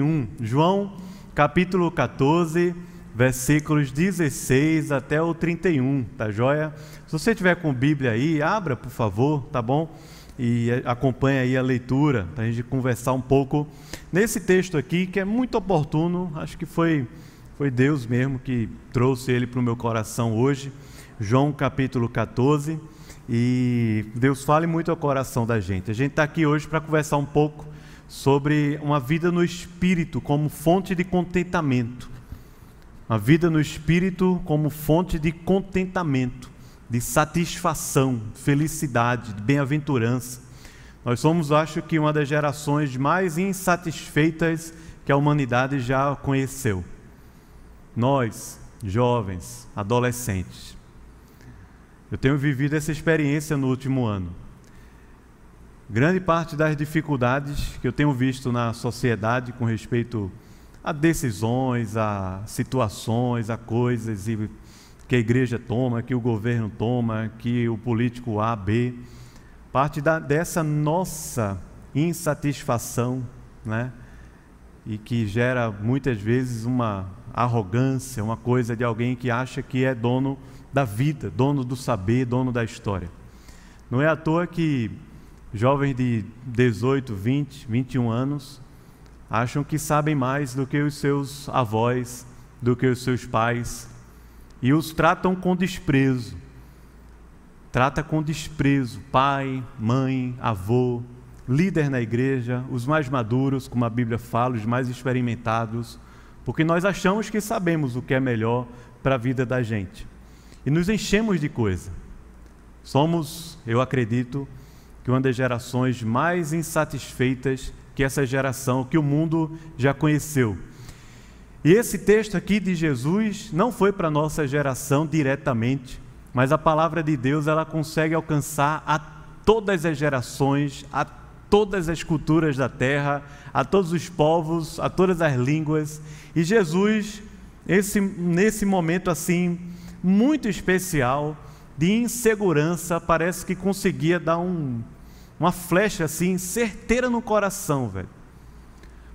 1. João capítulo 14, versículos 16 até o 31, tá joia? Se você tiver com Bíblia aí, abra, por favor, tá bom? E acompanhe aí a leitura, para a gente conversar um pouco nesse texto aqui, que é muito oportuno, acho que foi, foi Deus mesmo que trouxe ele para o meu coração hoje. João capítulo 14, e Deus fale muito ao coração da gente. A gente está aqui hoje para conversar um pouco sobre uma vida no espírito como fonte de contentamento. Uma vida no espírito como fonte de contentamento, de satisfação, felicidade, de bem-aventurança. Nós somos, acho que, uma das gerações mais insatisfeitas que a humanidade já conheceu. Nós, jovens, adolescentes. Eu tenho vivido essa experiência no último ano. Grande parte das dificuldades que eu tenho visto na sociedade com respeito a decisões, a situações, a coisas que a igreja toma, que o governo toma, que o político A, B, parte da, dessa nossa insatisfação, né? E que gera muitas vezes uma arrogância, uma coisa de alguém que acha que é dono da vida, dono do saber, dono da história. Não é à toa que jovens de 18, 20, 21 anos acham que sabem mais do que os seus avós, do que os seus pais, e os tratam com desprezo. Trata com desprezo pai, mãe, avô, líder na igreja, os mais maduros, como a Bíblia fala, os mais experimentados, porque nós achamos que sabemos o que é melhor para a vida da gente. E nos enchemos de coisa. Somos, eu acredito, que uma das gerações mais insatisfeitas que essa geração, que o mundo já conheceu. E esse texto aqui de Jesus não foi para a nossa geração diretamente, mas a palavra de Deus ela consegue alcançar a todas as gerações, a todas as culturas da terra, a todos os povos, a todas as línguas. E Jesus, esse, nesse momento assim, muito especial, de insegurança, parece que conseguia dar um, uma flecha assim, certeira no coração, velho.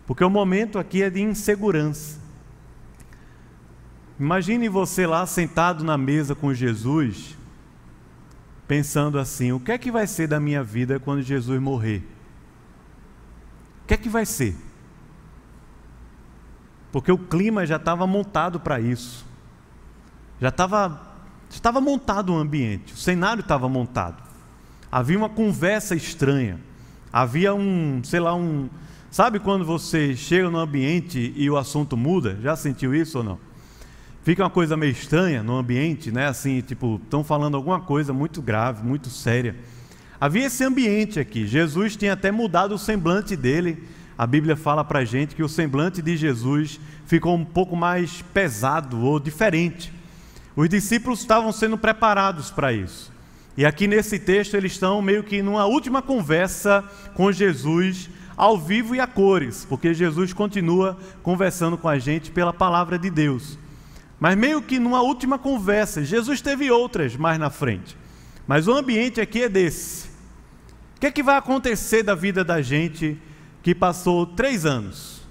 Porque o momento aqui é de insegurança. Imagine você lá sentado na mesa com Jesus, pensando assim: o que é que vai ser da minha vida quando Jesus morrer? O que é que vai ser? Porque o clima já estava montado para isso. Já estava estava montado o ambiente, o cenário estava montado. Havia uma conversa estranha. Havia um, sei lá, um. Sabe quando você chega no ambiente e o assunto muda? Já sentiu isso ou não? Fica uma coisa meio estranha no ambiente, né? Assim, tipo, estão falando alguma coisa muito grave, muito séria. Havia esse ambiente aqui. Jesus tinha até mudado o semblante dele. A Bíblia fala para gente que o semblante de Jesus ficou um pouco mais pesado ou diferente. Os discípulos estavam sendo preparados para isso. E aqui nesse texto eles estão meio que numa última conversa com Jesus, ao vivo e a cores, porque Jesus continua conversando com a gente pela palavra de Deus. Mas meio que numa última conversa, Jesus teve outras mais na frente. Mas o ambiente aqui é desse. O que é que vai acontecer da vida da gente que passou três anos?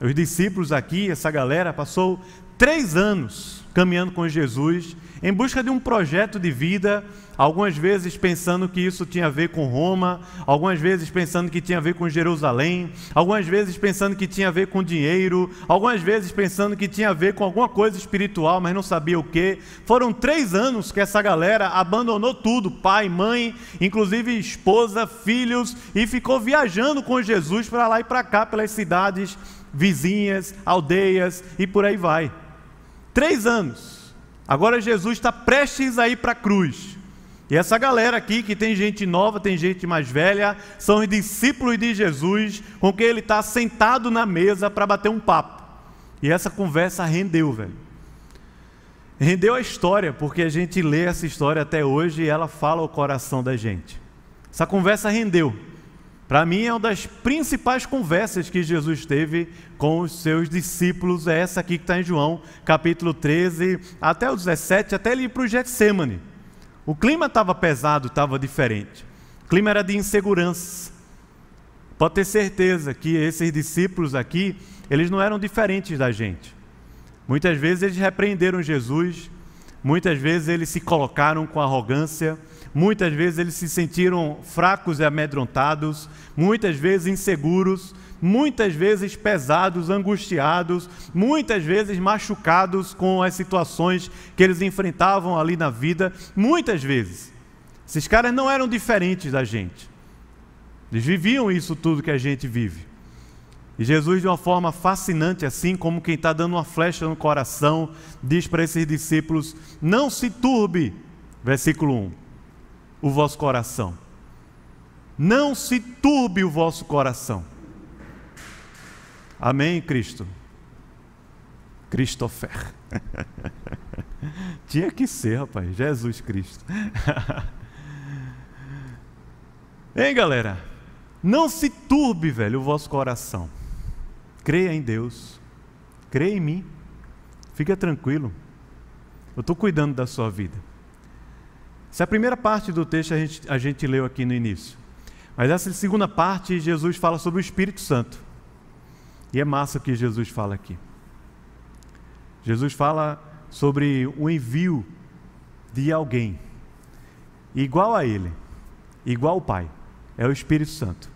Os discípulos aqui, essa galera, passou três anos caminhando com Jesus em busca de um projeto de vida algumas vezes pensando que isso tinha a ver com Roma, algumas vezes pensando que tinha a ver com Jerusalém, algumas vezes pensando que tinha a ver com dinheiro, algumas vezes pensando que tinha a ver com alguma coisa espiritual, mas não sabia o que. Foram três anos que essa galera abandonou tudo: pai, mãe, inclusive esposa, filhos, e ficou viajando com Jesus para lá e para cá, pelas cidades vizinhas, aldeias e por aí vai. Três anos. Agora Jesus está prestes a ir para a cruz. E essa galera aqui, que tem gente nova, tem gente mais velha, são os discípulos de Jesus, com quem ele está sentado na mesa para bater um papo. E essa conversa rendeu, velho. Rendeu a história, porque a gente lê essa história até hoje e ela fala o coração da gente. Essa conversa rendeu. Para mim é uma das principais conversas que Jesus teve com os seus discípulos, é essa aqui que está em João, capítulo 13, até o 17, até ele ir para o Getsemane. O clima estava pesado, estava diferente. O clima era de insegurança. pode ter certeza que esses discípulos aqui, eles não eram diferentes da gente. Muitas vezes eles repreenderam Jesus, muitas vezes eles se colocaram com arrogância, muitas vezes eles se sentiram fracos e amedrontados, muitas vezes inseguros, muitas vezes pesados, angustiados, muitas vezes machucados com as situações que eles enfrentavam ali na vida, muitas vezes. Esses caras não eram diferentes da gente. Eles viviam isso tudo que a gente vive. E Jesus, de uma forma fascinante, assim como quem está dando uma flecha no coração, diz para esses discípulos: Não se turbe, versículo 1, o vosso coração. Não se turbe o vosso coração. Amém, Cristo? Christopher. Tinha que ser, rapaz, Jesus Cristo. hein, galera? Não se turbe, velho, o vosso coração. Creia em Deus. Creia em mim. Fica tranquilo. Eu estou cuidando da sua vida. Essa é a primeira parte do texto a gente, a gente leu aqui no início. Mas essa segunda parte, Jesus fala sobre o Espírito Santo. E é massa o que Jesus fala aqui. Jesus fala sobre o envio de alguém igual a Ele, igual ao Pai, é o Espírito Santo.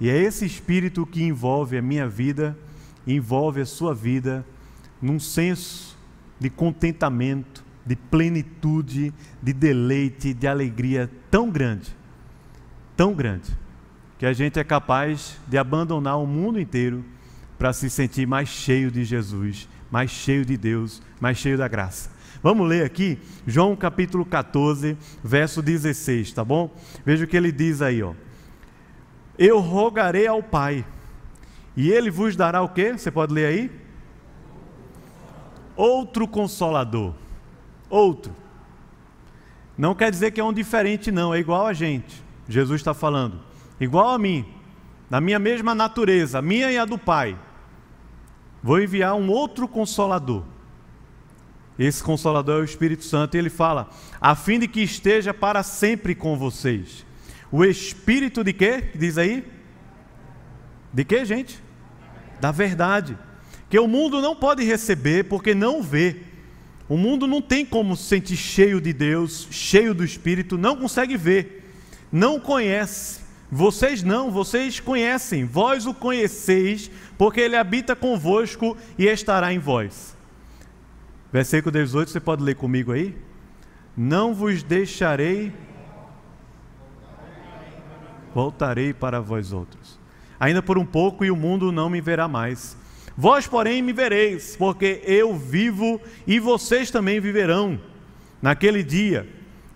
E é esse espírito que envolve a minha vida, envolve a sua vida, num senso de contentamento, de plenitude, de deleite, de alegria tão grande, tão grande, que a gente é capaz de abandonar o mundo inteiro para se sentir mais cheio de Jesus, mais cheio de Deus, mais cheio da graça. Vamos ler aqui João capítulo 14, verso 16, tá bom? Veja o que ele diz aí, ó. Eu rogarei ao Pai, e ele vos dará o quê? Você pode ler aí? Outro consolador. Outro. Não quer dizer que é um diferente, não, é igual a gente. Jesus está falando. Igual a mim, da minha mesma natureza, minha e a do Pai. Vou enviar um outro consolador. Esse consolador é o Espírito Santo, e ele fala: a fim de que esteja para sempre com vocês. O espírito de quê? Diz aí? De quê, gente? Da verdade. Que o mundo não pode receber porque não vê. O mundo não tem como se sentir cheio de Deus, cheio do Espírito, não consegue ver, não conhece. Vocês não, vocês conhecem, vós o conheceis, porque ele habita convosco e estará em vós. Versículo 18, você pode ler comigo aí? Não vos deixarei voltarei para vós outros. Ainda por um pouco e o mundo não me verá mais. Vós, porém, me vereis, porque eu vivo e vocês também viverão. Naquele dia,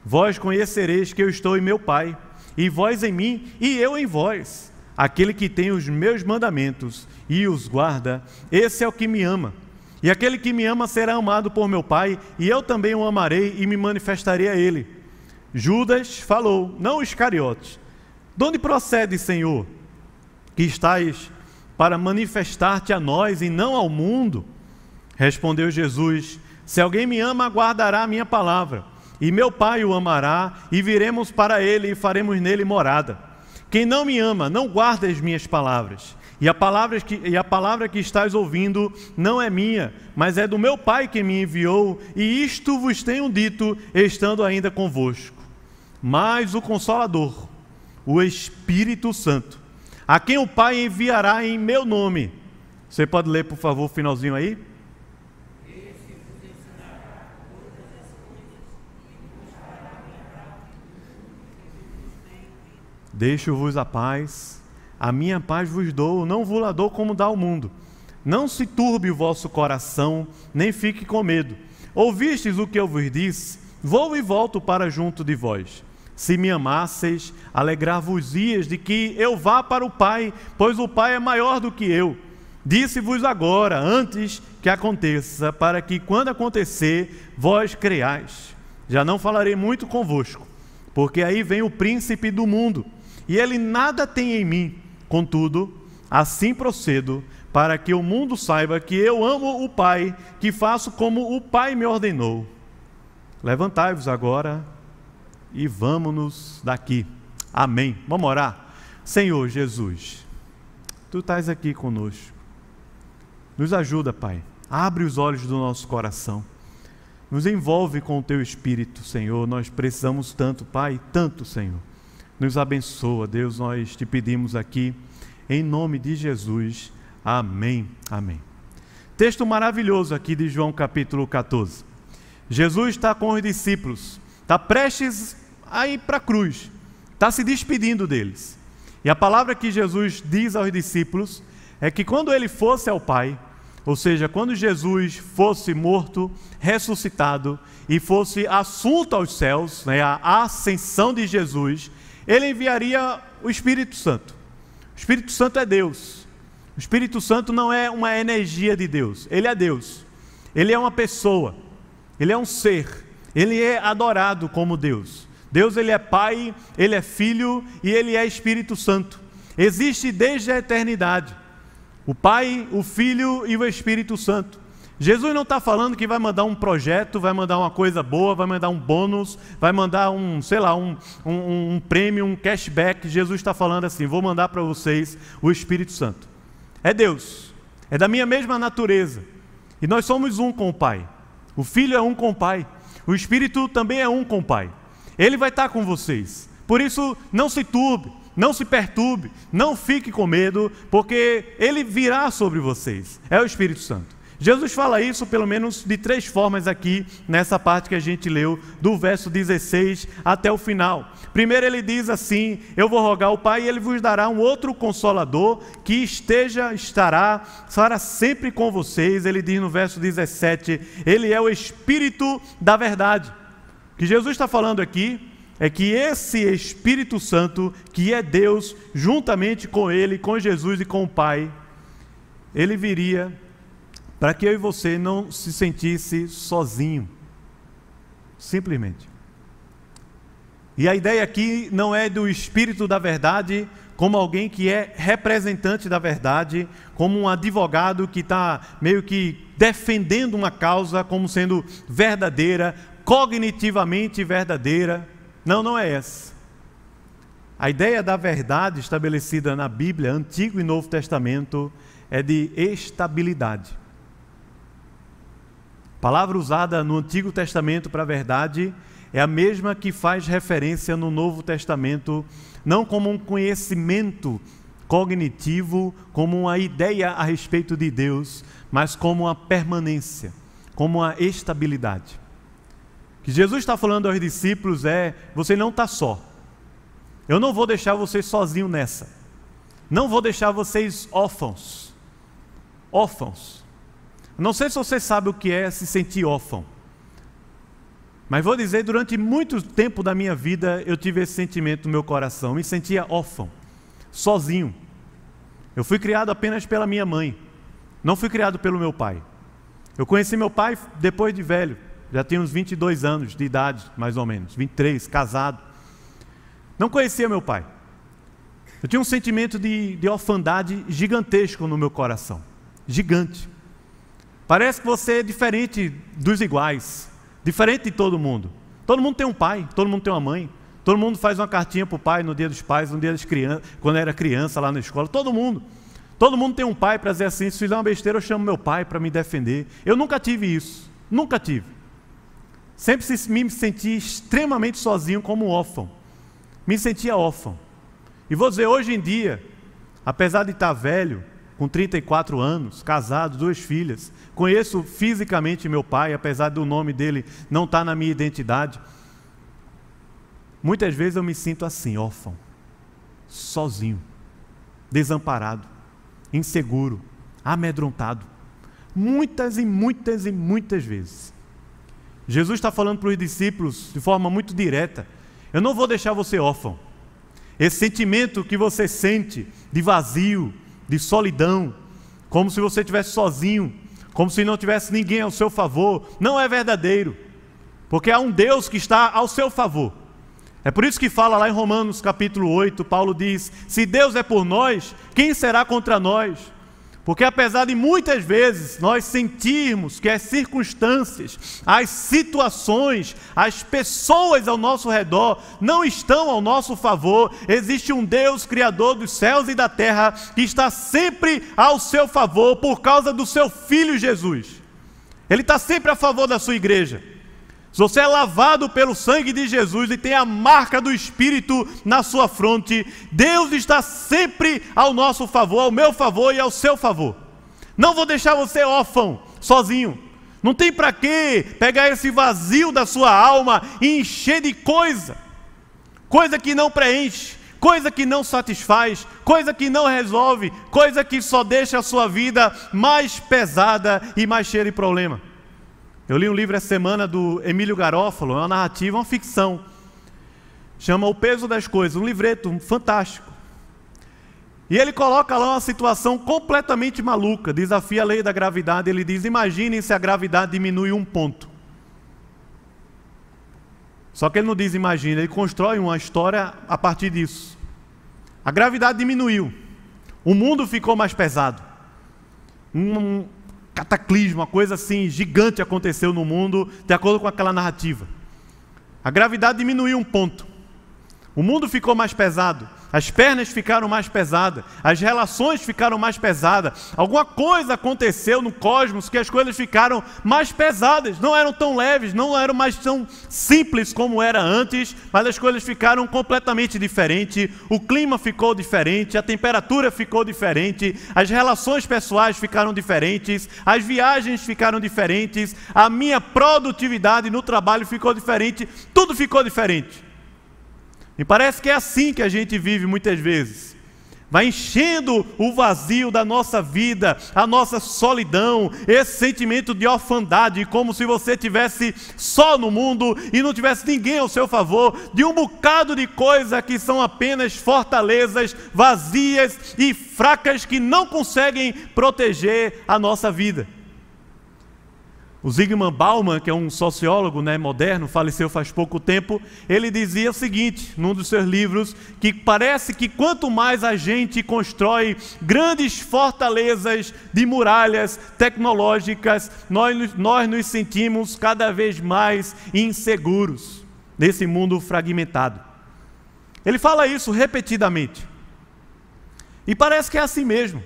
vós conhecereis que eu estou em meu Pai, e vós em mim, e eu em vós. Aquele que tem os meus mandamentos e os guarda, esse é o que me ama. E aquele que me ama será amado por meu Pai, e eu também o amarei e me manifestarei a ele. Judas falou, não Iscariotes, de onde procede, Senhor, que estás para manifestar-te a nós e não ao mundo? Respondeu Jesus: Se alguém me ama, guardará a minha palavra, e meu Pai o amará, e viremos para ele e faremos nele morada. Quem não me ama, não guarda as minhas palavras. E a palavra que, e a palavra que estás ouvindo não é minha, mas é do meu Pai que me enviou, e isto vos tenho dito, estando ainda convosco. Mas o Consolador, o Espírito Santo, a quem o Pai enviará em meu nome. Você pode ler, por favor, o finalzinho aí? Deixo-vos a paz, a minha paz vos dou, não vos la dou como dá o mundo. Não se turbe o vosso coração, nem fique com medo. Ouvistes o que eu vos disse? Vou e volto para junto de vós. Se me amasseis, alegrar-vos-ias de que eu vá para o Pai, pois o Pai é maior do que eu. Disse-vos agora, antes que aconteça, para que quando acontecer, vós creais. Já não falarei muito convosco, porque aí vem o príncipe do mundo, e ele nada tem em mim. Contudo, assim procedo, para que o mundo saiba que eu amo o Pai, que faço como o Pai me ordenou. Levantai-vos agora e vamos-nos daqui. Amém. Vamos orar. Senhor Jesus, tu estás aqui conosco. Nos ajuda, Pai. Abre os olhos do nosso coração. Nos envolve com o teu espírito, Senhor. Nós precisamos tanto, Pai, tanto, Senhor. Nos abençoa, Deus, nós te pedimos aqui, em nome de Jesus. Amém. Amém. Texto maravilhoso aqui de João capítulo 14. Jesus está com os discípulos, está prestes a ir para a cruz, está se despedindo deles. E a palavra que Jesus diz aos discípulos é que quando ele fosse ao Pai, ou seja, quando Jesus fosse morto, ressuscitado e fosse assunto aos céus, né, a ascensão de Jesus, ele enviaria o Espírito Santo. O Espírito Santo é Deus. O Espírito Santo não é uma energia de Deus, ele é Deus. Ele é uma pessoa, ele é um ser, ele é adorado como Deus. Deus ele é Pai, ele é Filho e ele é Espírito Santo. Existe desde a eternidade. O Pai, o Filho e o Espírito Santo. Jesus não está falando que vai mandar um projeto, vai mandar uma coisa boa, vai mandar um bônus, vai mandar um, sei lá, um, um, um prêmio, um cashback. Jesus está falando assim: vou mandar para vocês o Espírito Santo. É Deus, é da minha mesma natureza. E nós somos um com o Pai. O Filho é um com o Pai. O Espírito também é um com o Pai. Ele vai estar com vocês. Por isso, não se turbe, não se perturbe, não fique com medo, porque ele virá sobre vocês. É o Espírito Santo. Jesus fala isso pelo menos de três formas aqui nessa parte que a gente leu, do verso 16 até o final. Primeiro ele diz assim: Eu vou rogar ao Pai e ele vos dará um outro consolador que esteja, estará, estará sempre com vocês. Ele diz no verso 17: Ele é o Espírito da verdade que Jesus está falando aqui é que esse Espírito Santo, que é Deus, juntamente com Ele, com Jesus e com o Pai, ele viria para que eu e você não se sentisse sozinho, simplesmente. E a ideia aqui não é do Espírito da Verdade como alguém que é representante da verdade, como um advogado que está meio que defendendo uma causa como sendo verdadeira, cognitivamente verdadeira. Não, não é essa. A ideia da verdade estabelecida na Bíblia, Antigo e Novo Testamento, é de estabilidade. A palavra usada no Antigo Testamento para a verdade é a mesma que faz referência no Novo Testamento, não como um conhecimento cognitivo, como uma ideia a respeito de Deus, mas como uma permanência, como uma estabilidade que Jesus está falando aos discípulos é: você não está só. Eu não vou deixar vocês sozinhos nessa. Não vou deixar vocês órfãos. Órfãos. Não sei se você sabe o que é se sentir órfão. Mas vou dizer, durante muito tempo da minha vida, eu tive esse sentimento no meu coração. Me sentia órfão, sozinho. Eu fui criado apenas pela minha mãe. Não fui criado pelo meu pai. Eu conheci meu pai depois de velho. Já tinha uns 22 anos de idade, mais ou menos, 23, casado. Não conhecia meu pai. Eu tinha um sentimento de, de orfandade gigantesco no meu coração. Gigante. Parece que você é diferente dos iguais, diferente de todo mundo. Todo mundo tem um pai, todo mundo tem uma mãe. Todo mundo faz uma cartinha para o pai no dia dos pais, no dia das crianças, quando era criança lá na escola. Todo mundo. Todo mundo tem um pai para dizer assim: se fizer uma besteira, eu chamo meu pai para me defender. Eu nunca tive isso. Nunca tive. Sempre me senti extremamente sozinho como órfão. Me sentia órfão. E vou dizer, hoje em dia, apesar de estar velho, com 34 anos, casado, duas filhas, conheço fisicamente meu pai, apesar do nome dele não estar na minha identidade. Muitas vezes eu me sinto assim, órfão, sozinho, desamparado, inseguro, amedrontado. Muitas e muitas e muitas vezes. Jesus está falando para os discípulos de forma muito direta: Eu não vou deixar você órfão. Esse sentimento que você sente de vazio, de solidão, como se você estivesse sozinho, como se não tivesse ninguém ao seu favor, não é verdadeiro, porque há um Deus que está ao seu favor. É por isso que fala lá em Romanos capítulo 8, Paulo diz: Se Deus é por nós, quem será contra nós? Porque apesar de muitas vezes nós sentirmos que as circunstâncias, as situações, as pessoas ao nosso redor não estão ao nosso favor, existe um Deus criador dos céus e da terra que está sempre ao seu favor por causa do seu filho Jesus. Ele está sempre a favor da sua igreja. Se você é lavado pelo sangue de Jesus e tem a marca do Espírito na sua fronte, Deus está sempre ao nosso favor, ao meu favor e ao seu favor. Não vou deixar você órfão, sozinho. Não tem para que pegar esse vazio da sua alma e encher de coisa, coisa que não preenche, coisa que não satisfaz, coisa que não resolve, coisa que só deixa a sua vida mais pesada e mais cheia de problema. Eu li um livro essa semana do Emílio Garófalo, é uma narrativa, uma ficção. Chama O Peso das Coisas, um livreto fantástico. E ele coloca lá uma situação completamente maluca, desafia a lei da gravidade. Ele diz: imaginem se a gravidade diminui um ponto. Só que ele não diz imagina, ele constrói uma história a partir disso. A gravidade diminuiu, o mundo ficou mais pesado. Um, cataclismo, uma coisa assim gigante aconteceu no mundo, de acordo com aquela narrativa. A gravidade diminuiu um ponto. O mundo ficou mais pesado. As pernas ficaram mais pesadas, as relações ficaram mais pesadas. Alguma coisa aconteceu no cosmos que as coisas ficaram mais pesadas, não eram tão leves, não eram mais tão simples como era antes, mas as coisas ficaram completamente diferentes. O clima ficou diferente, a temperatura ficou diferente, as relações pessoais ficaram diferentes, as viagens ficaram diferentes, a minha produtividade no trabalho ficou diferente, tudo ficou diferente. E parece que é assim que a gente vive muitas vezes. Vai enchendo o vazio da nossa vida, a nossa solidão, esse sentimento de orfandade, como se você tivesse só no mundo e não tivesse ninguém ao seu favor, de um bocado de coisa que são apenas fortalezas vazias e fracas que não conseguem proteger a nossa vida. O Zygmunt Bauman, que é um sociólogo né, moderno, faleceu faz pouco tempo, ele dizia o seguinte, num dos seus livros, que parece que quanto mais a gente constrói grandes fortalezas de muralhas tecnológicas, nós, nós nos sentimos cada vez mais inseguros nesse mundo fragmentado. Ele fala isso repetidamente. E parece que é assim mesmo.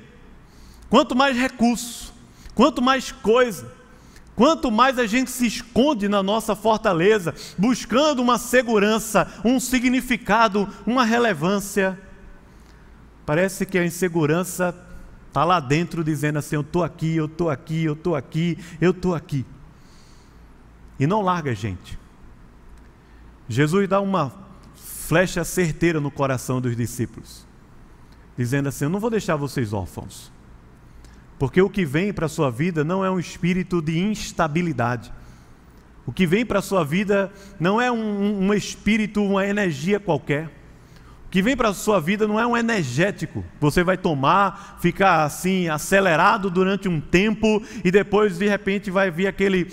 Quanto mais recursos, quanto mais coisa, Quanto mais a gente se esconde na nossa fortaleza, buscando uma segurança, um significado, uma relevância, parece que a insegurança está lá dentro dizendo assim: Eu estou aqui, eu estou aqui, eu estou aqui, eu estou aqui. E não larga a gente. Jesus dá uma flecha certeira no coração dos discípulos, dizendo assim: Eu não vou deixar vocês órfãos. Porque o que vem para a sua vida não é um espírito de instabilidade. O que vem para a sua vida não é um, um, espírito, uma energia qualquer. O que vem para a sua vida não é um energético. Você vai tomar, ficar assim, acelerado durante um tempo e depois, de repente, vai vir aquele,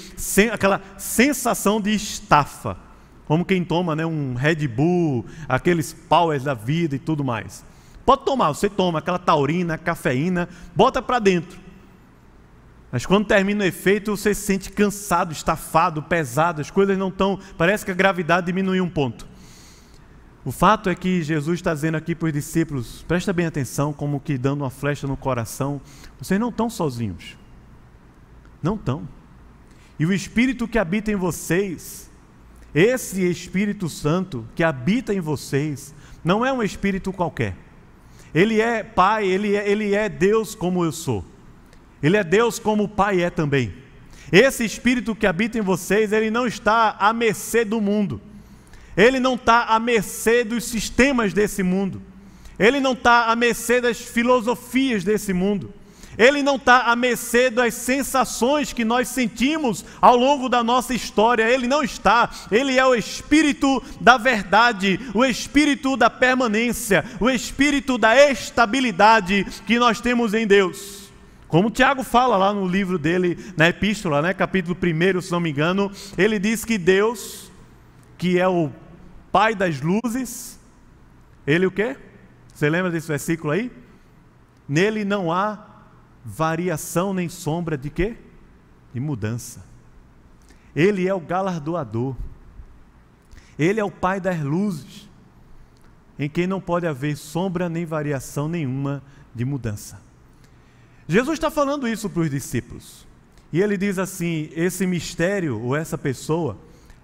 aquela sensação de estafa. Como quem toma né, um Red Bull, aqueles powers da vida e tudo mais. Pode tomar, você toma aquela taurina, cafeína, bota para dentro. Mas quando termina o efeito, você se sente cansado, estafado, pesado, as coisas não estão. Parece que a gravidade diminuiu um ponto. O fato é que Jesus está dizendo aqui para os discípulos: presta bem atenção, como que dando uma flecha no coração, vocês não estão sozinhos. Não estão. E o Espírito que habita em vocês, esse Espírito Santo que habita em vocês, não é um Espírito qualquer. Ele é Pai, ele é, ele é Deus como eu sou. Ele é Deus como o Pai é também. Esse Espírito que habita em vocês, ele não está à mercê do mundo. Ele não está à mercê dos sistemas desse mundo. Ele não está à mercê das filosofias desse mundo. Ele não está à mercê das sensações que nós sentimos ao longo da nossa história. Ele não está. Ele é o Espírito da verdade, o Espírito da permanência, o Espírito da estabilidade que nós temos em Deus. Como Tiago fala lá no livro dele, na epístola, né, capítulo 1, se não me engano, ele diz que Deus, que é o Pai das luzes, ele o quê? Você lembra desse versículo aí? Nele não há variação nem sombra de quê? De mudança. Ele é o galardoador. Ele é o Pai das luzes, em quem não pode haver sombra nem variação nenhuma de mudança. Jesus está falando isso para os discípulos. E ele diz assim: esse mistério ou essa pessoa,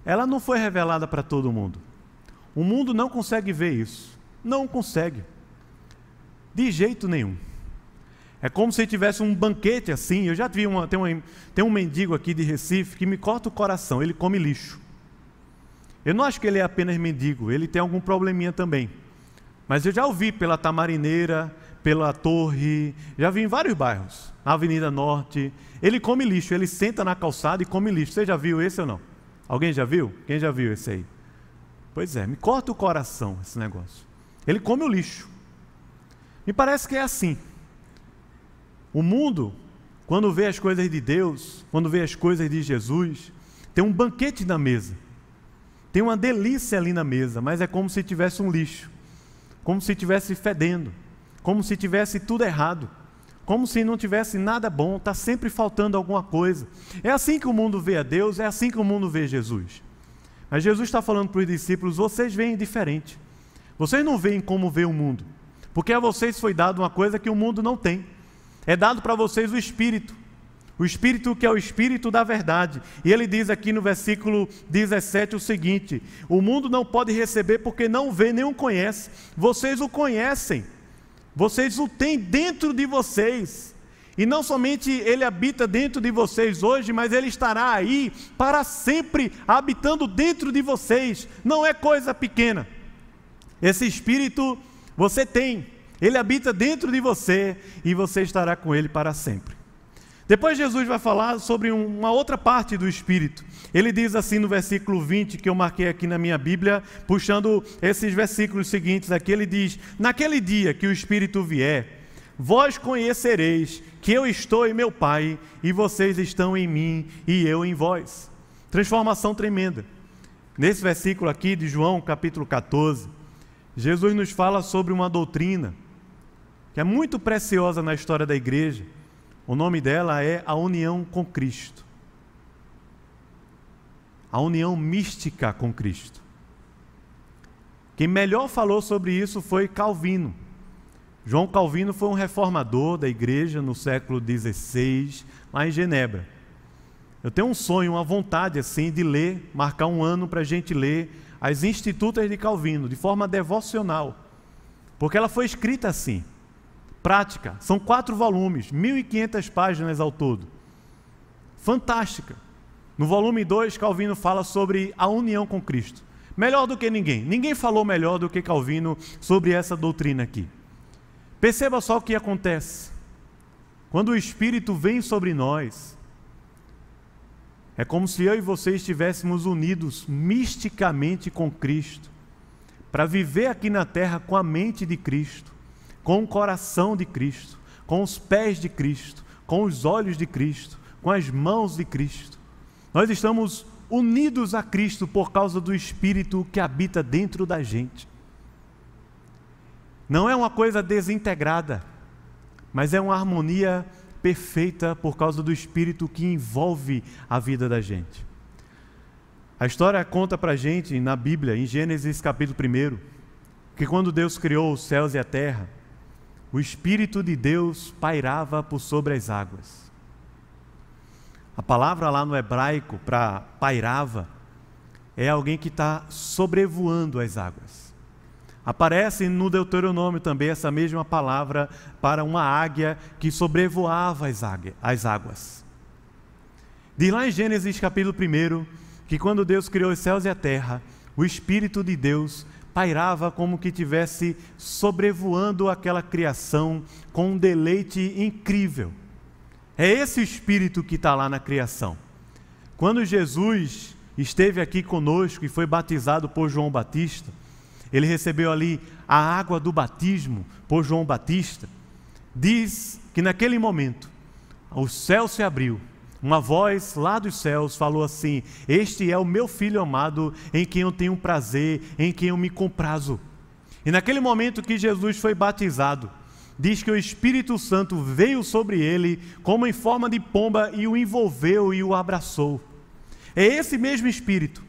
ela não foi revelada para todo mundo. O mundo não consegue ver isso. Não consegue. De jeito nenhum. É como se tivesse um banquete assim. Eu já vi uma tem, uma, tem um mendigo aqui de Recife que me corta o coração. Ele come lixo. Eu não acho que ele é apenas mendigo, ele tem algum probleminha também. Mas eu já ouvi pela Tamarineira, pela Torre, já vi em vários bairros, na Avenida Norte. Ele come lixo, ele senta na calçada e come lixo. Você já viu esse ou não? Alguém já viu? Quem já viu esse aí? Pois é, me corta o coração esse negócio. Ele come o lixo. Me parece que é assim. O mundo, quando vê as coisas de Deus, quando vê as coisas de Jesus, tem um banquete na mesa. Tem uma delícia ali na mesa, mas é como se tivesse um lixo, como se tivesse fedendo, como se tivesse tudo errado, como se não tivesse nada bom, está sempre faltando alguma coisa. É assim que o mundo vê a Deus, é assim que o mundo vê Jesus. Mas Jesus está falando para os discípulos: vocês veem diferente. Vocês não veem como vê o mundo, porque a vocês foi dado uma coisa que o mundo não tem. É dado para vocês o Espírito. O Espírito que é o Espírito da verdade. E ele diz aqui no versículo 17 o seguinte: O mundo não pode receber porque não vê nem o conhece. Vocês o conhecem. Vocês o têm dentro de vocês. E não somente ele habita dentro de vocês hoje, mas ele estará aí para sempre, habitando dentro de vocês. Não é coisa pequena. Esse espírito você tem, ele habita dentro de você e você estará com ele para sempre. Depois Jesus vai falar sobre uma outra parte do Espírito. Ele diz assim no versículo 20, que eu marquei aqui na minha Bíblia, puxando esses versículos seguintes aqui, ele diz: Naquele dia que o Espírito vier, vós conhecereis que eu estou em meu Pai, e vocês estão em mim, e eu em vós. Transformação tremenda. Nesse versículo aqui de João, capítulo 14, Jesus nos fala sobre uma doutrina que é muito preciosa na história da igreja o nome dela é A União com Cristo. A união mística com Cristo. Quem melhor falou sobre isso foi Calvino. João Calvino foi um reformador da igreja no século XVI, lá em Genebra. Eu tenho um sonho, uma vontade assim de ler, marcar um ano para a gente ler as Institutas de Calvino, de forma devocional, porque ela foi escrita assim prática. São quatro volumes, 1.500 páginas ao todo. Fantástica. No volume 2, Calvino fala sobre a união com Cristo. Melhor do que ninguém. Ninguém falou melhor do que Calvino sobre essa doutrina aqui. Perceba só o que acontece. Quando o Espírito vem sobre nós, é como se eu e você estivéssemos unidos misticamente com Cristo, para viver aqui na terra com a mente de Cristo com o coração de Cristo, com os pés de Cristo, com os olhos de Cristo, com as mãos de Cristo. Nós estamos unidos a Cristo por causa do Espírito que habita dentro da gente. Não é uma coisa desintegrada, mas é uma harmonia perfeita por causa do Espírito que envolve a vida da gente. A história conta para gente na Bíblia, em Gênesis capítulo 1, que quando Deus criou os céus e a terra, o Espírito de Deus pairava por sobre as águas. A palavra lá no hebraico para pairava é alguém que está sobrevoando as águas. Aparece no Deuteronômio também essa mesma palavra para uma águia que sobrevoava as águas. Diz lá em Gênesis capítulo 1 que quando Deus criou os céus e a terra, o Espírito de Deus pairava como que tivesse sobrevoando aquela criação com um deleite incrível. É esse espírito que está lá na criação. Quando Jesus esteve aqui conosco e foi batizado por João Batista, ele recebeu ali a água do batismo por João Batista. Diz que naquele momento o céu se abriu uma voz lá dos céus falou assim: Este é o meu filho amado, em quem eu tenho prazer, em quem eu me comprazo. E naquele momento que Jesus foi batizado, diz que o Espírito Santo veio sobre ele como em forma de pomba e o envolveu e o abraçou. É esse mesmo Espírito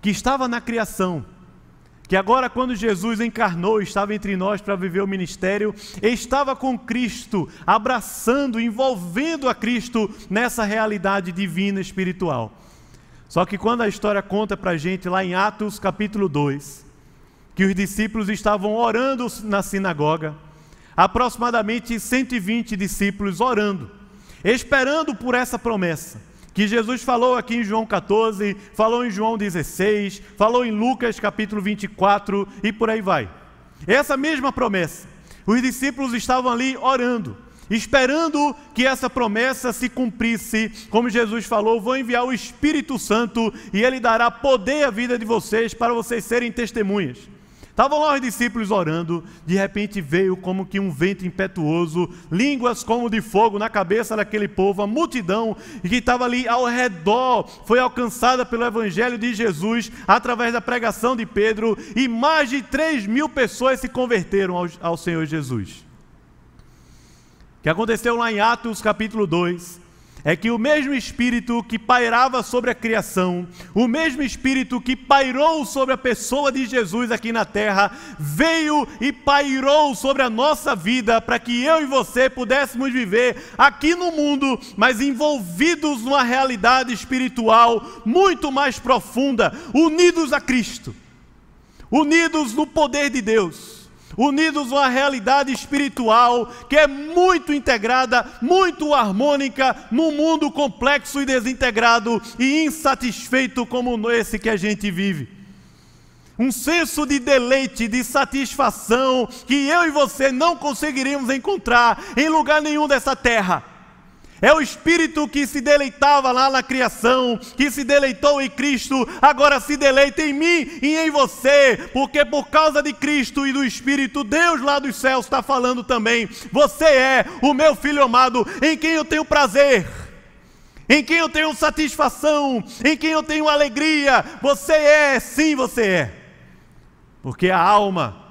que estava na criação, que agora, quando Jesus encarnou, estava entre nós para viver o ministério, estava com Cristo, abraçando, envolvendo a Cristo nessa realidade divina espiritual. Só que quando a história conta para a gente, lá em Atos capítulo 2, que os discípulos estavam orando na sinagoga, aproximadamente 120 discípulos orando, esperando por essa promessa que Jesus falou aqui em João 14, falou em João 16, falou em Lucas capítulo 24 e por aí vai. Essa mesma promessa. Os discípulos estavam ali orando, esperando que essa promessa se cumprisse, como Jesus falou: vou enviar o Espírito Santo e ele dará poder à vida de vocês para vocês serem testemunhas. Estavam lá os discípulos orando, de repente veio como que um vento impetuoso, línguas como de fogo na cabeça daquele povo, a multidão que estava ali ao redor foi alcançada pelo Evangelho de Jesus através da pregação de Pedro, e mais de 3 mil pessoas se converteram ao, ao Senhor Jesus. O que aconteceu lá em Atos capítulo 2 é que o mesmo Espírito que pairava sobre a criação, o mesmo Espírito que pairou sobre a pessoa de Jesus aqui na terra, veio e pairou sobre a nossa vida para que eu e você pudéssemos viver aqui no mundo, mas envolvidos numa realidade espiritual muito mais profunda, unidos a Cristo, unidos no poder de Deus unidos a uma realidade espiritual que é muito integrada, muito harmônica num mundo complexo e desintegrado e insatisfeito como esse que a gente vive. Um senso de deleite, de satisfação que eu e você não conseguiríamos encontrar em lugar nenhum dessa terra. É o Espírito que se deleitava lá na criação, que se deleitou em Cristo, agora se deleita em mim e em você, porque por causa de Cristo e do Espírito, Deus lá dos céus está falando também: você é o meu filho amado, em quem eu tenho prazer. Em quem eu tenho satisfação, em quem eu tenho alegria, você é, sim, você é, porque a alma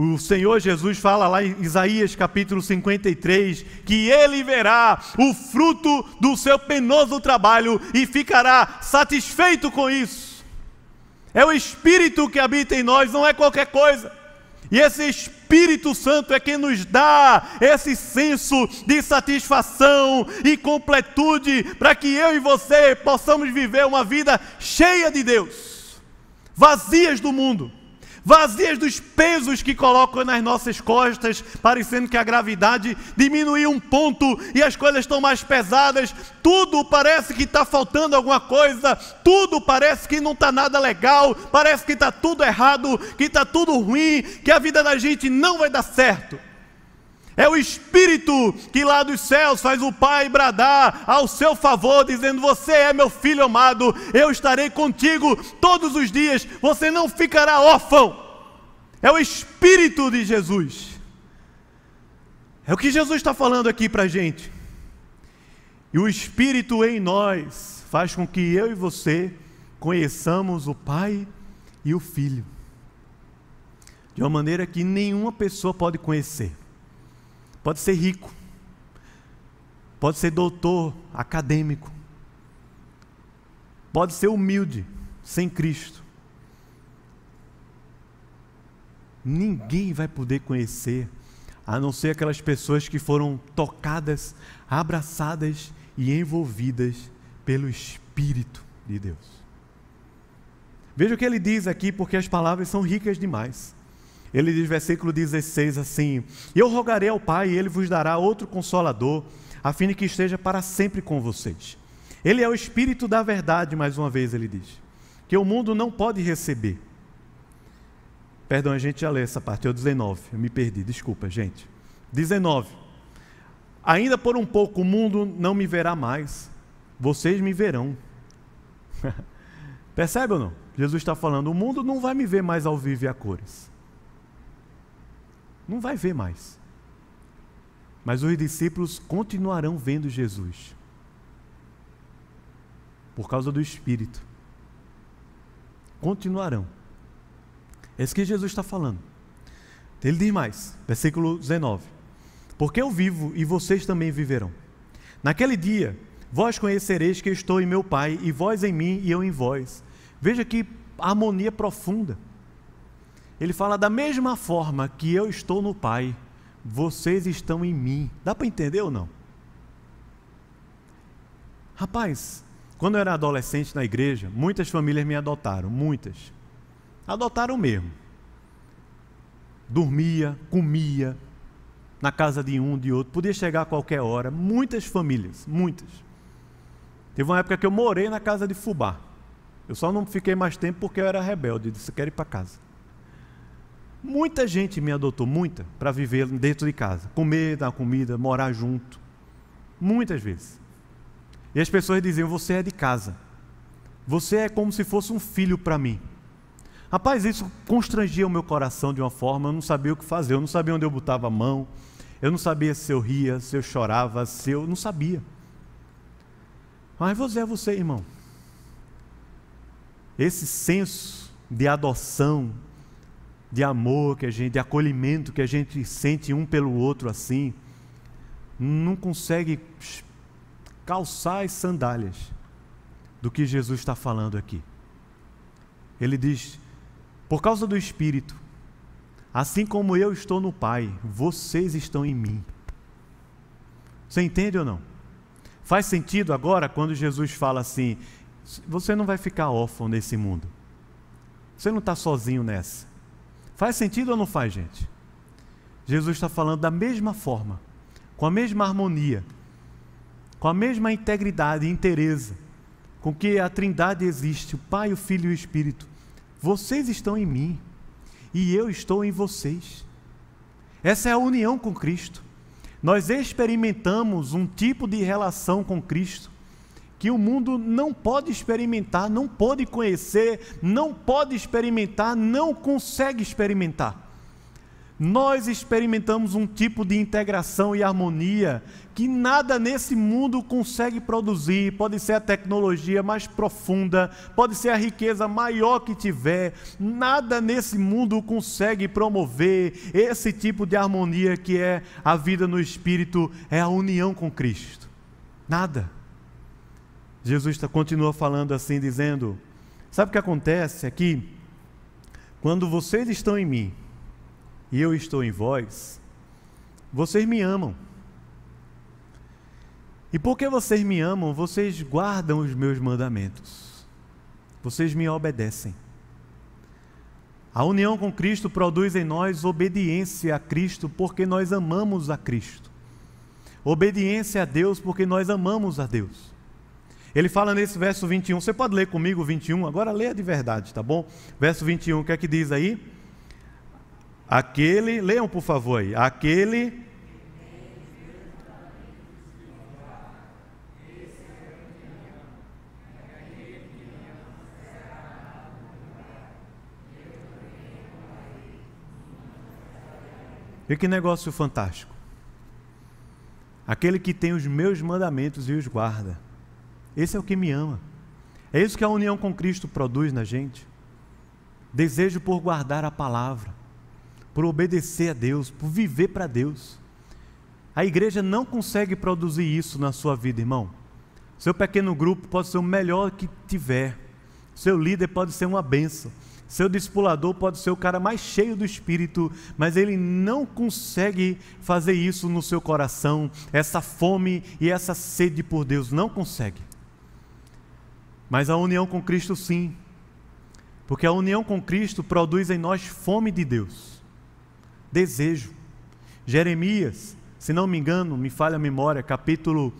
o Senhor Jesus fala lá em Isaías capítulo 53 que ele verá o fruto do seu penoso trabalho e ficará satisfeito com isso. É o Espírito que habita em nós, não é qualquer coisa. E esse Espírito Santo é quem nos dá esse senso de satisfação e completude para que eu e você possamos viver uma vida cheia de Deus, vazias do mundo vazias dos pesos que colocam nas nossas costas, parecendo que a gravidade diminuiu um ponto e as coisas estão mais pesadas, tudo parece que está faltando alguma coisa, tudo parece que não está nada legal, parece que está tudo errado, que está tudo ruim, que a vida da gente não vai dar certo. É o Espírito que lá dos céus faz o Pai bradar ao seu favor, dizendo: Você é meu filho amado, eu estarei contigo todos os dias, você não ficará órfão. É o Espírito de Jesus. É o que Jesus está falando aqui para a gente. E o Espírito em nós faz com que eu e você conheçamos o Pai e o Filho. De uma maneira que nenhuma pessoa pode conhecer. Pode ser rico, pode ser doutor, acadêmico, pode ser humilde, sem Cristo. Ninguém vai poder conhecer, a não ser aquelas pessoas que foram tocadas, abraçadas e envolvidas pelo Espírito de Deus. Veja o que ele diz aqui, porque as palavras são ricas demais. Ele diz, versículo 16 assim: eu rogarei ao Pai, e ele vos dará outro consolador, a fim de que esteja para sempre com vocês. Ele é o Espírito da verdade, mais uma vez ele diz, que o mundo não pode receber. Perdão, a gente já lê essa parte, é o 19, eu me perdi, desculpa, gente. 19. Ainda por um pouco o mundo não me verá mais, vocês me verão. Percebe ou não? Jesus está falando: o mundo não vai me ver mais ao vivo e a cores. Não vai ver mais. Mas os discípulos continuarão vendo Jesus. Por causa do Espírito. Continuarão. É isso que Jesus está falando. Ele diz mais, versículo 19: porque eu vivo e vocês também viverão. Naquele dia, vós conhecereis que estou em meu Pai, e vós em mim e eu em vós. Veja que harmonia profunda. Ele fala da mesma forma que eu estou no Pai, vocês estão em mim. Dá para entender ou não? Rapaz, quando eu era adolescente na igreja, muitas famílias me adotaram, muitas. Adotaram mesmo. Dormia, comia na casa de um, de outro, podia chegar a qualquer hora. Muitas famílias, muitas. Teve uma época que eu morei na casa de Fubá. Eu só não fiquei mais tempo porque eu era rebelde, disse: quero ir para casa. Muita gente me adotou, muita, para viver dentro de casa, comer, dar comida, morar junto. Muitas vezes. E as pessoas diziam: Você é de casa. Você é como se fosse um filho para mim. Rapaz, isso constrangia o meu coração de uma forma, eu não sabia o que fazer, eu não sabia onde eu botava a mão, eu não sabia se eu ria, se eu chorava, se eu. não sabia. Mas você é você, irmão. Esse senso de adoção, de amor que a gente, de acolhimento que a gente sente um pelo outro assim, não consegue calçar as sandálias do que Jesus está falando aqui. Ele diz: por causa do Espírito, assim como eu estou no Pai, vocês estão em mim. Você entende ou não? Faz sentido agora quando Jesus fala assim: você não vai ficar órfão nesse mundo. Você não está sozinho nessa. Faz sentido ou não faz, gente? Jesus está falando da mesma forma, com a mesma harmonia, com a mesma integridade e inteireza com que a Trindade existe, o Pai, o Filho e o Espírito. Vocês estão em mim e eu estou em vocês. Essa é a união com Cristo. Nós experimentamos um tipo de relação com Cristo que o mundo não pode experimentar, não pode conhecer, não pode experimentar, não consegue experimentar. Nós experimentamos um tipo de integração e harmonia que nada nesse mundo consegue produzir. Pode ser a tecnologia mais profunda, pode ser a riqueza maior que tiver, nada nesse mundo consegue promover esse tipo de harmonia que é a vida no espírito, é a união com Cristo. Nada. Jesus continua falando assim, dizendo: Sabe o que acontece aqui? Quando vocês estão em mim e eu estou em vós, vocês me amam. E porque vocês me amam, vocês guardam os meus mandamentos. Vocês me obedecem. A união com Cristo produz em nós obediência a Cristo porque nós amamos a Cristo. Obediência a Deus porque nós amamos a Deus. Ele fala nesse verso 21, você pode ler comigo o 21, agora leia de verdade, tá bom? Verso 21, o que é que diz aí? Aquele, leiam por favor aí, aquele E que negócio fantástico. Aquele que tem os meus mandamentos e os guarda. Esse é o que me ama. É isso que a união com Cristo produz na gente. Desejo por guardar a palavra, por obedecer a Deus, por viver para Deus. A igreja não consegue produzir isso na sua vida, irmão. Seu pequeno grupo pode ser o melhor que tiver. Seu líder pode ser uma benção. Seu discipulador pode ser o cara mais cheio do espírito, mas ele não consegue fazer isso no seu coração, essa fome e essa sede por Deus, não consegue. Mas a união com Cristo, sim. Porque a união com Cristo produz em nós fome de Deus, desejo. Jeremias, se não me engano, me falha a memória, capítulo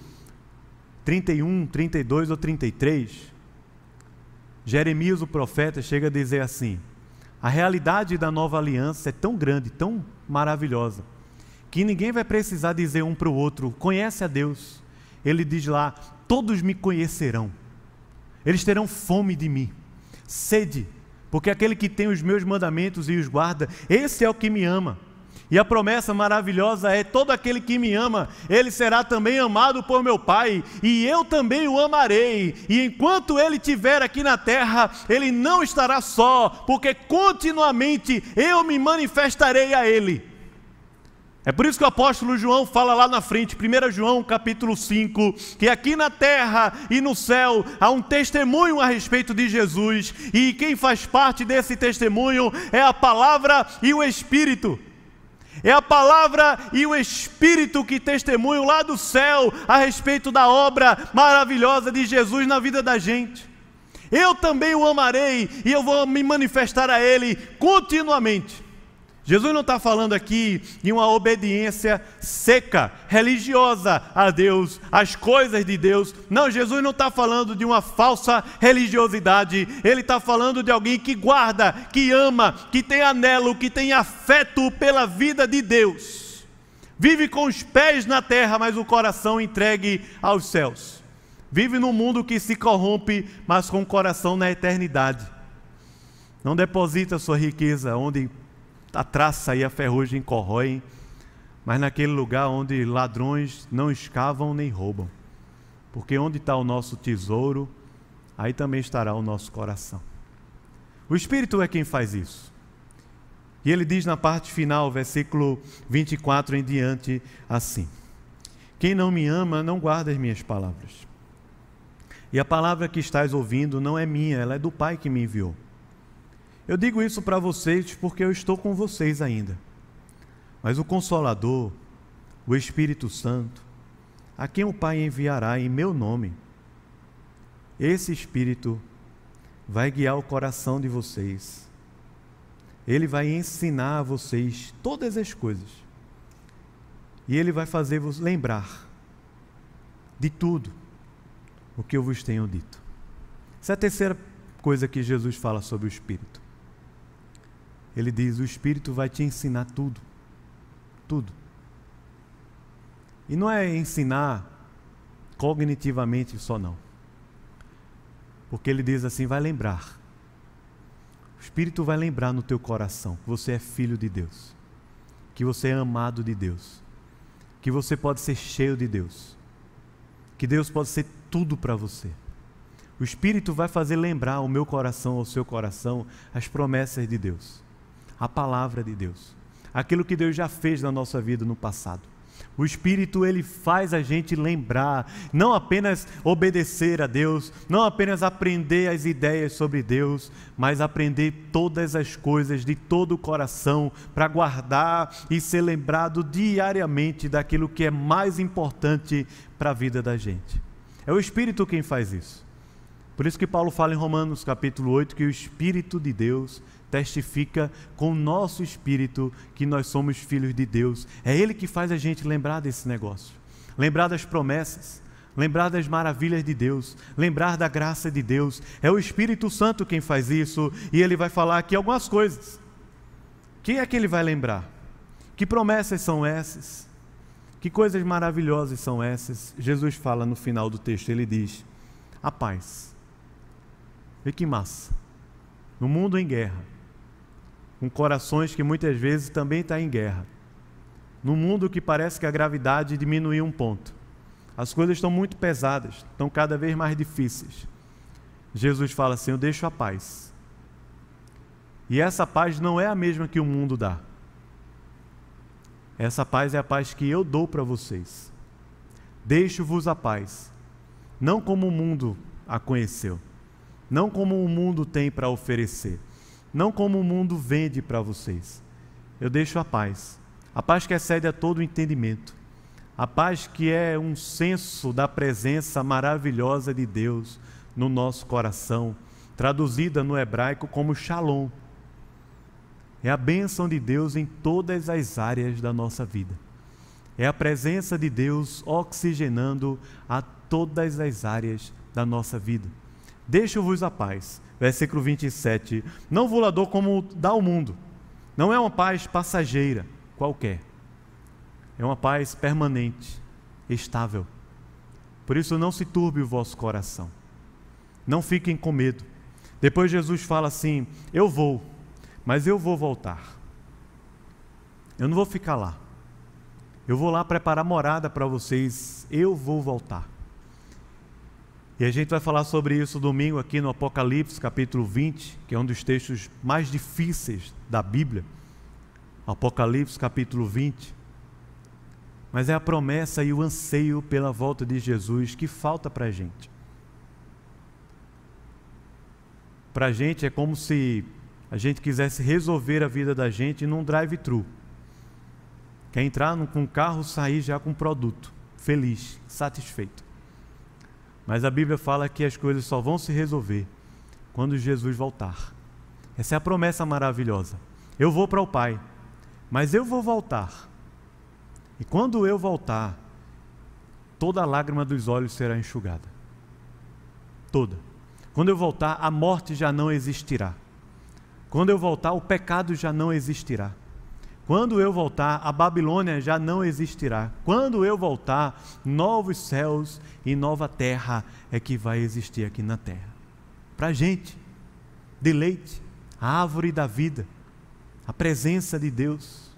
31, 32 ou 33. Jeremias, o profeta, chega a dizer assim: a realidade da nova aliança é tão grande, tão maravilhosa, que ninguém vai precisar dizer um para o outro: conhece a Deus. Ele diz lá: todos me conhecerão eles terão fome de mim, sede, porque aquele que tem os meus mandamentos e os guarda, esse é o que me ama. E a promessa maravilhosa é: todo aquele que me ama, ele será também amado por meu Pai, e eu também o amarei. E enquanto ele estiver aqui na terra, ele não estará só, porque continuamente eu me manifestarei a ele. É por isso que o apóstolo João fala lá na frente, 1 João capítulo 5, que aqui na terra e no céu há um testemunho a respeito de Jesus, e quem faz parte desse testemunho é a palavra e o Espírito. É a palavra e o Espírito que testemunham lá do céu a respeito da obra maravilhosa de Jesus na vida da gente. Eu também o amarei e eu vou me manifestar a Ele continuamente. Jesus não está falando aqui de uma obediência seca, religiosa a Deus, às coisas de Deus. Não, Jesus não está falando de uma falsa religiosidade. Ele está falando de alguém que guarda, que ama, que tem anelo, que tem afeto pela vida de Deus. Vive com os pés na terra, mas o coração entregue aos céus. Vive num mundo que se corrompe, mas com o coração na eternidade. Não deposita sua riqueza onde a traça e a ferrugem corroem, mas naquele lugar onde ladrões não escavam nem roubam. Porque onde está o nosso tesouro, aí também estará o nosso coração. O Espírito é quem faz isso. E ele diz na parte final, versículo 24 em diante, assim: Quem não me ama não guarda as minhas palavras. E a palavra que estás ouvindo não é minha, ela é do Pai que me enviou. Eu digo isso para vocês porque eu estou com vocês ainda. Mas o Consolador, o Espírito Santo, a quem o Pai enviará em meu nome, esse Espírito vai guiar o coração de vocês. Ele vai ensinar a vocês todas as coisas. E ele vai fazer-vos lembrar de tudo o que eu vos tenho dito. Essa é a terceira coisa que Jesus fala sobre o Espírito. Ele diz: O Espírito vai te ensinar tudo. Tudo. E não é ensinar cognitivamente só, não. Porque ele diz assim: vai lembrar. O Espírito vai lembrar no teu coração que você é filho de Deus, que você é amado de Deus, que você pode ser cheio de Deus, que Deus pode ser tudo para você. O Espírito vai fazer lembrar o meu coração, ao seu coração, as promessas de Deus a palavra de Deus, aquilo que Deus já fez na nossa vida no passado. O Espírito ele faz a gente lembrar, não apenas obedecer a Deus, não apenas aprender as ideias sobre Deus, mas aprender todas as coisas de todo o coração para guardar e ser lembrado diariamente daquilo que é mais importante para a vida da gente. É o Espírito quem faz isso. Por isso que Paulo fala em Romanos capítulo 8 que o Espírito de Deus testifica com o nosso espírito que nós somos filhos de Deus. É Ele que faz a gente lembrar desse negócio, lembrar das promessas, lembrar das maravilhas de Deus, lembrar da graça de Deus. É o Espírito Santo quem faz isso e ele vai falar aqui algumas coisas. Quem é que ele vai lembrar? Que promessas são essas? Que coisas maravilhosas são essas? Jesus fala no final do texto, ele diz: a paz. Vê que massa. No mundo em guerra, com corações que muitas vezes também estão tá em guerra. Num mundo que parece que a gravidade diminuiu um ponto. As coisas estão muito pesadas, estão cada vez mais difíceis. Jesus fala assim: Eu deixo a paz. E essa paz não é a mesma que o mundo dá. Essa paz é a paz que eu dou para vocês. Deixo-vos a paz, não como o mundo a conheceu, não como o mundo tem para oferecer não como o mundo vende para vocês. Eu deixo a paz, a paz que excede a todo entendimento, a paz que é um senso da presença maravilhosa de Deus no nosso coração, traduzida no hebraico como shalom. É a bênção de Deus em todas as áreas da nossa vida. É a presença de Deus oxigenando a todas as áreas da nossa vida. Deixo-vos a paz versículo 27. Não vou lá dou como dá o mundo. Não é uma paz passageira, qualquer. É uma paz permanente, estável. Por isso não se turbe o vosso coração. Não fiquem com medo. Depois Jesus fala assim: Eu vou, mas eu vou voltar. Eu não vou ficar lá. Eu vou lá preparar morada para vocês. Eu vou voltar. E a gente vai falar sobre isso domingo aqui no Apocalipse, capítulo 20, que é um dos textos mais difíceis da Bíblia. Apocalipse, capítulo 20. mas é a promessa e o anseio pela volta de Jesus que falta para a gente. Para a gente é como se a gente quisesse resolver a vida da gente num drive-thru. Quer entrar com um carro, sair já com um produto, feliz, satisfeito. Mas a Bíblia fala que as coisas só vão se resolver quando Jesus voltar. Essa é a promessa maravilhosa. Eu vou para o Pai, mas eu vou voltar. E quando eu voltar, toda lágrima dos olhos será enxugada. Toda. Quando eu voltar, a morte já não existirá. Quando eu voltar, o pecado já não existirá. Quando eu voltar, a Babilônia já não existirá. Quando eu voltar, novos céus e nova terra é que vai existir aqui na terra. Para a gente, deleite, a árvore da vida, a presença de Deus,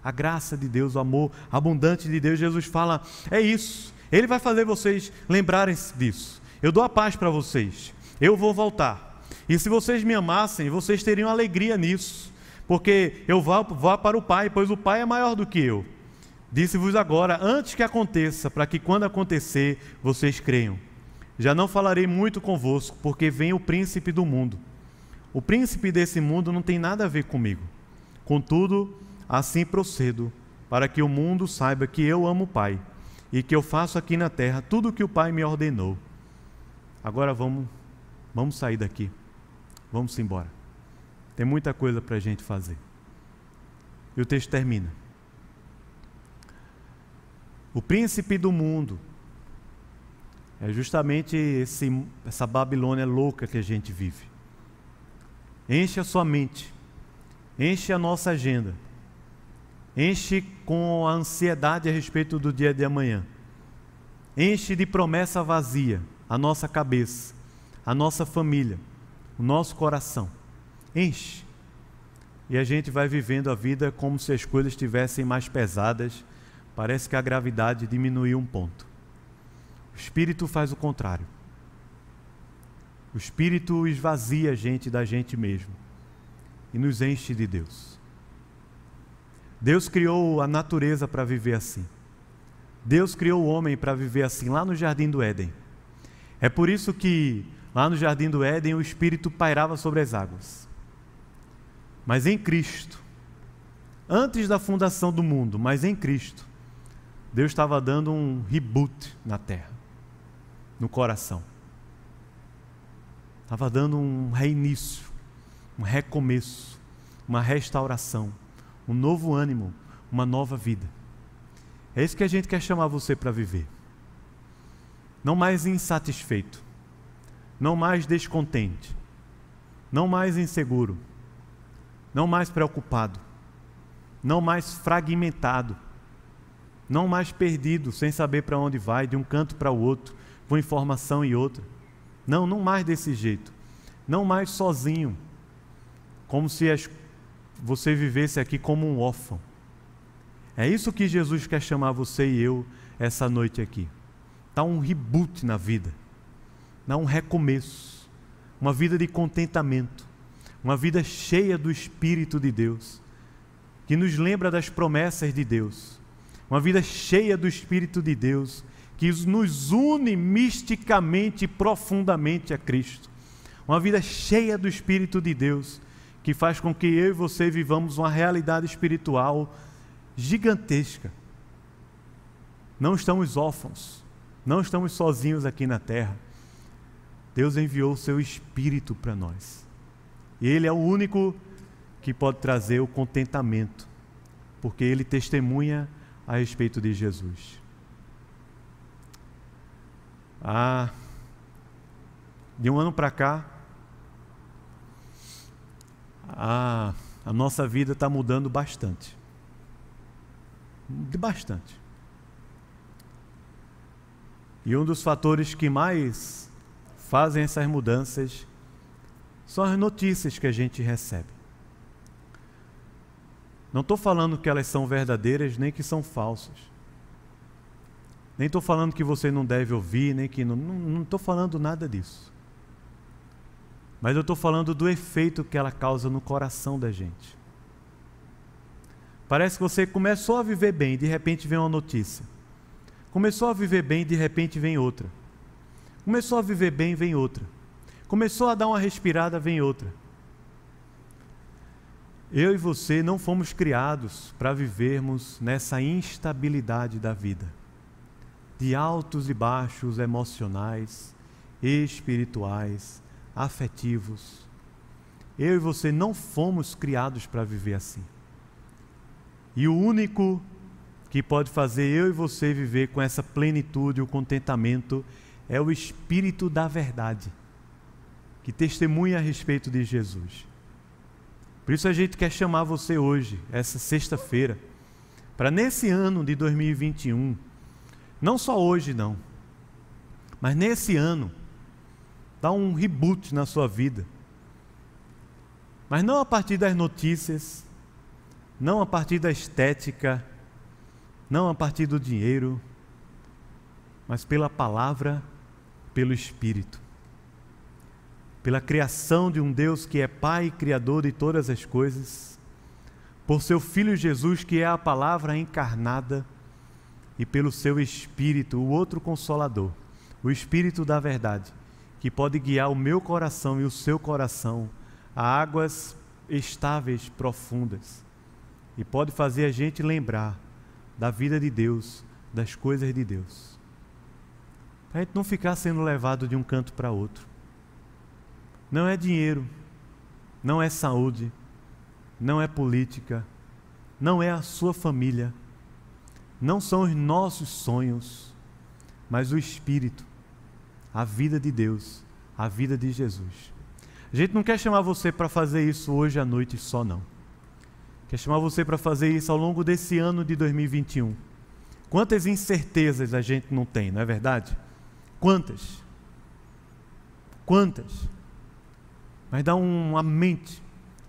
a graça de Deus, o amor abundante de Deus. Jesus fala: é isso. Ele vai fazer vocês lembrarem disso. Eu dou a paz para vocês. Eu vou voltar. E se vocês me amassem, vocês teriam alegria nisso, porque eu vou, vou para o Pai, pois o Pai é maior do que eu. Disse-vos agora, antes que aconteça, para que quando acontecer, vocês creiam. Já não falarei muito convosco, porque vem o príncipe do mundo. O príncipe desse mundo não tem nada a ver comigo. Contudo, assim procedo, para que o mundo saiba que eu amo o Pai e que eu faço aqui na terra tudo o que o Pai me ordenou. Agora vamos, vamos sair daqui. Vamos embora. Tem muita coisa para a gente fazer. E o texto termina. O príncipe do mundo é justamente esse, essa Babilônia louca que a gente vive. Enche a sua mente, enche a nossa agenda, enche com a ansiedade a respeito do dia de amanhã, enche de promessa vazia a nossa cabeça, a nossa família, o nosso coração. Enche. E a gente vai vivendo a vida como se as coisas estivessem mais pesadas. Parece que a gravidade diminuiu um ponto. O Espírito faz o contrário. O Espírito esvazia a gente da gente mesmo e nos enche de Deus. Deus criou a natureza para viver assim. Deus criou o homem para viver assim, lá no jardim do Éden. É por isso que lá no jardim do Éden o Espírito pairava sobre as águas. Mas em Cristo, antes da fundação do mundo, mas em Cristo, Deus estava dando um reboot na terra, no coração. Estava dando um reinício, um recomeço, uma restauração, um novo ânimo, uma nova vida. É isso que a gente quer chamar você para viver. Não mais insatisfeito, não mais descontente, não mais inseguro, não mais preocupado, não mais fragmentado, não mais perdido, sem saber para onde vai, de um canto para o outro, com informação e outra não, não mais desse jeito. Não mais sozinho. Como se as, você vivesse aqui como um órfão. É isso que Jesus quer chamar você e eu essa noite aqui. Dá um reboot na vida. Dá um recomeço. Uma vida de contentamento. Uma vida cheia do Espírito de Deus. Que nos lembra das promessas de Deus. Uma vida cheia do Espírito de Deus que nos une misticamente e profundamente a Cristo. Uma vida cheia do Espírito de Deus, que faz com que eu e você vivamos uma realidade espiritual gigantesca. Não estamos órfãos, não estamos sozinhos aqui na terra. Deus enviou o seu Espírito para nós. Ele é o único que pode trazer o contentamento, porque Ele testemunha a respeito de Jesus. Ah, de um ano para cá, a nossa vida está mudando bastante. De bastante. E um dos fatores que mais fazem essas mudanças são as notícias que a gente recebe. Não estou falando que elas são verdadeiras nem que são falsas. Nem estou falando que você não deve ouvir, nem que não. Estou falando nada disso. Mas eu estou falando do efeito que ela causa no coração da gente. Parece que você começou a viver bem, de repente vem uma notícia. Começou a viver bem, de repente vem outra. Começou a viver bem, vem outra. Começou a dar uma respirada, vem outra. Eu e você não fomos criados para vivermos nessa instabilidade da vida, de altos e baixos emocionais, espirituais, afetivos. Eu e você não fomos criados para viver assim. E o único que pode fazer eu e você viver com essa plenitude, o contentamento, é o Espírito da Verdade, que testemunha a respeito de Jesus. Por isso a gente quer chamar você hoje, essa sexta-feira, para nesse ano de 2021, não só hoje não, mas nesse ano, dar um reboot na sua vida. Mas não a partir das notícias, não a partir da estética, não a partir do dinheiro, mas pela palavra, pelo Espírito. Pela criação de um Deus que é Pai e Criador de todas as coisas, por seu Filho Jesus, que é a palavra encarnada, e pelo seu Espírito, o outro consolador, o Espírito da Verdade, que pode guiar o meu coração e o seu coração a águas estáveis, profundas e pode fazer a gente lembrar da vida de Deus, das coisas de Deus. Para a gente não ficar sendo levado de um canto para outro. Não é dinheiro, não é saúde, não é política, não é a sua família, não são os nossos sonhos, mas o Espírito, a vida de Deus, a vida de Jesus. A gente não quer chamar você para fazer isso hoje à noite só, não. Quer chamar você para fazer isso ao longo desse ano de 2021. Quantas incertezas a gente não tem, não é verdade? Quantas? Quantas? Mas dá uma mente,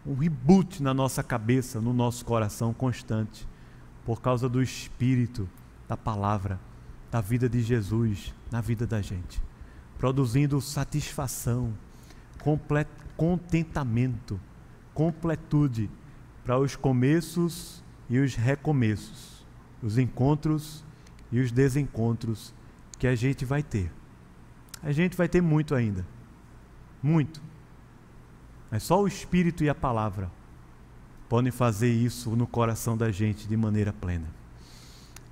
um reboot na nossa cabeça, no nosso coração constante, por causa do Espírito, da palavra, da vida de Jesus na vida da gente, produzindo satisfação, contentamento, completude para os começos e os recomeços, os encontros e os desencontros que a gente vai ter. A gente vai ter muito ainda. Muito. Mas só o Espírito e a palavra podem fazer isso no coração da gente de maneira plena.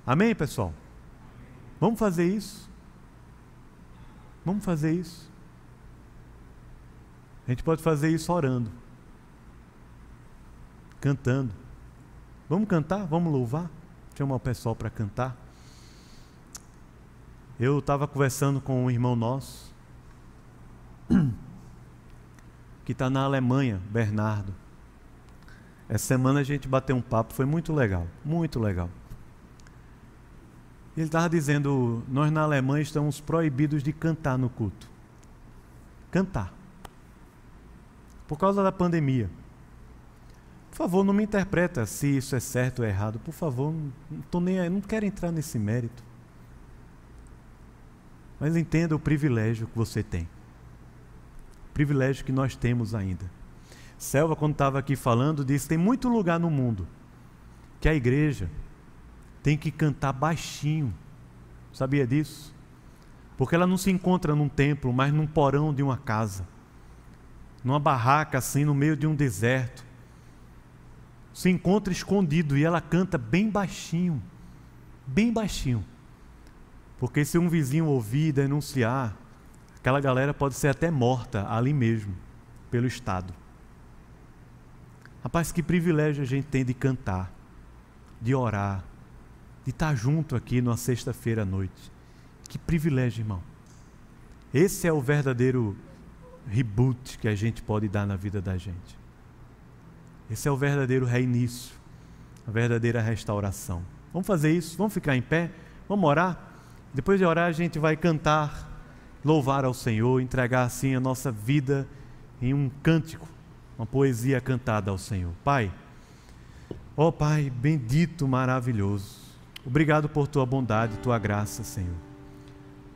Amém, pessoal? Vamos fazer isso? Vamos fazer isso? A gente pode fazer isso orando cantando. Vamos cantar? Vamos louvar? Chamar o pessoal para cantar. Eu estava conversando com um irmão nosso, que está na Alemanha, Bernardo. Essa semana a gente bateu um papo, foi muito legal, muito legal. Ele estava dizendo: Nós na Alemanha estamos proibidos de cantar no culto. Cantar. Por causa da pandemia. Por favor, não me interpreta se isso é certo ou errado. Por favor, não, tô nem aí, não quero entrar nesse mérito. Mas entenda o privilégio que você tem. Privilégio que nós temos ainda. Selva, quando estava aqui falando, disse: tem muito lugar no mundo que a igreja tem que cantar baixinho. Sabia disso? Porque ela não se encontra num templo, mas num porão de uma casa, numa barraca assim, no meio de um deserto se encontra escondido e ela canta bem baixinho, bem baixinho. Porque se um vizinho ouvir denunciar, aquela galera pode ser até morta ali mesmo, pelo Estado. Rapaz, que privilégio a gente tem de cantar, de orar, de estar junto aqui numa sexta-feira à noite. Que privilégio, irmão. Esse é o verdadeiro reboot que a gente pode dar na vida da gente. Esse é o verdadeiro reinício, a verdadeira restauração. Vamos fazer isso? Vamos ficar em pé? Vamos orar? Depois de orar, a gente vai cantar, louvar ao Senhor, entregar assim a nossa vida em um cântico, uma poesia cantada ao Senhor. Pai, ó Pai, bendito, maravilhoso, obrigado por tua bondade, tua graça, Senhor.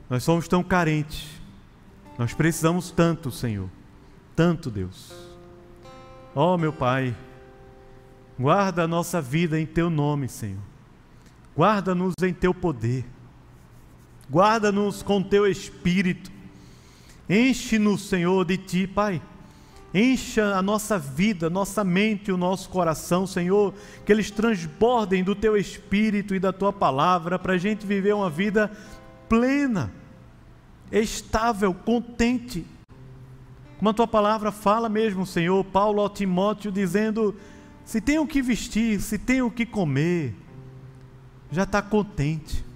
Nós somos tão carentes, nós precisamos tanto, Senhor, tanto, Deus. Ó meu Pai, Guarda a nossa vida em teu nome, Senhor. Guarda-nos em teu poder. Guarda-nos com teu espírito. Enche-nos, Senhor, de ti, Pai. Encha a nossa vida, nossa mente, o nosso coração, Senhor, que eles transbordem do teu espírito e da tua palavra para a gente viver uma vida plena, estável, contente. Como a tua palavra fala mesmo, Senhor, Paulo ao Timóteo, dizendo: se tem o que vestir, se tem o que comer, já está contente.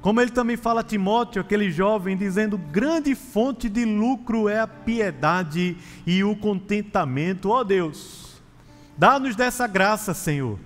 Como ele também fala a Timóteo, aquele jovem, dizendo: grande fonte de lucro é a piedade e o contentamento. Ó oh Deus, dá-nos dessa graça, Senhor.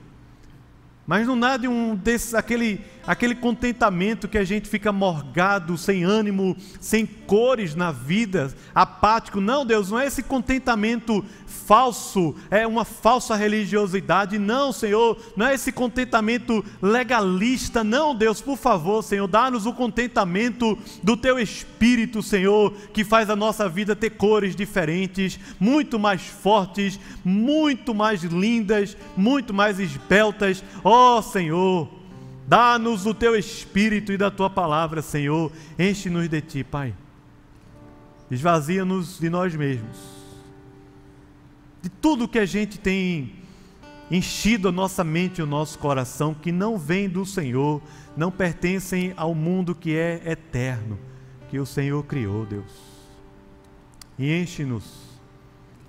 Mas não nada de um desse, aquele aquele contentamento que a gente fica morgado, sem ânimo, sem cores na vida, apático. Não, Deus, não é esse contentamento falso, é uma falsa religiosidade. Não, Senhor, não é esse contentamento legalista. Não, Deus, por favor, Senhor, dá-nos o contentamento do teu espírito, Senhor, que faz a nossa vida ter cores diferentes, muito mais fortes, muito mais lindas, muito mais esbeltas. Ó, oh, Senhor, Dá-nos o teu espírito e da tua palavra, Senhor. Enche-nos de ti, Pai. Esvazia-nos de nós mesmos. De tudo que a gente tem enchido a nossa mente e o nosso coração, que não vem do Senhor, não pertencem ao mundo que é eterno, que o Senhor criou, Deus. E enche-nos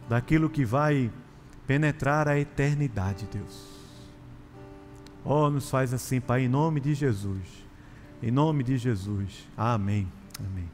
daquilo que vai penetrar a eternidade, Deus. Oh, nos faz assim, Pai, em nome de Jesus. Em nome de Jesus. Amém. Amém.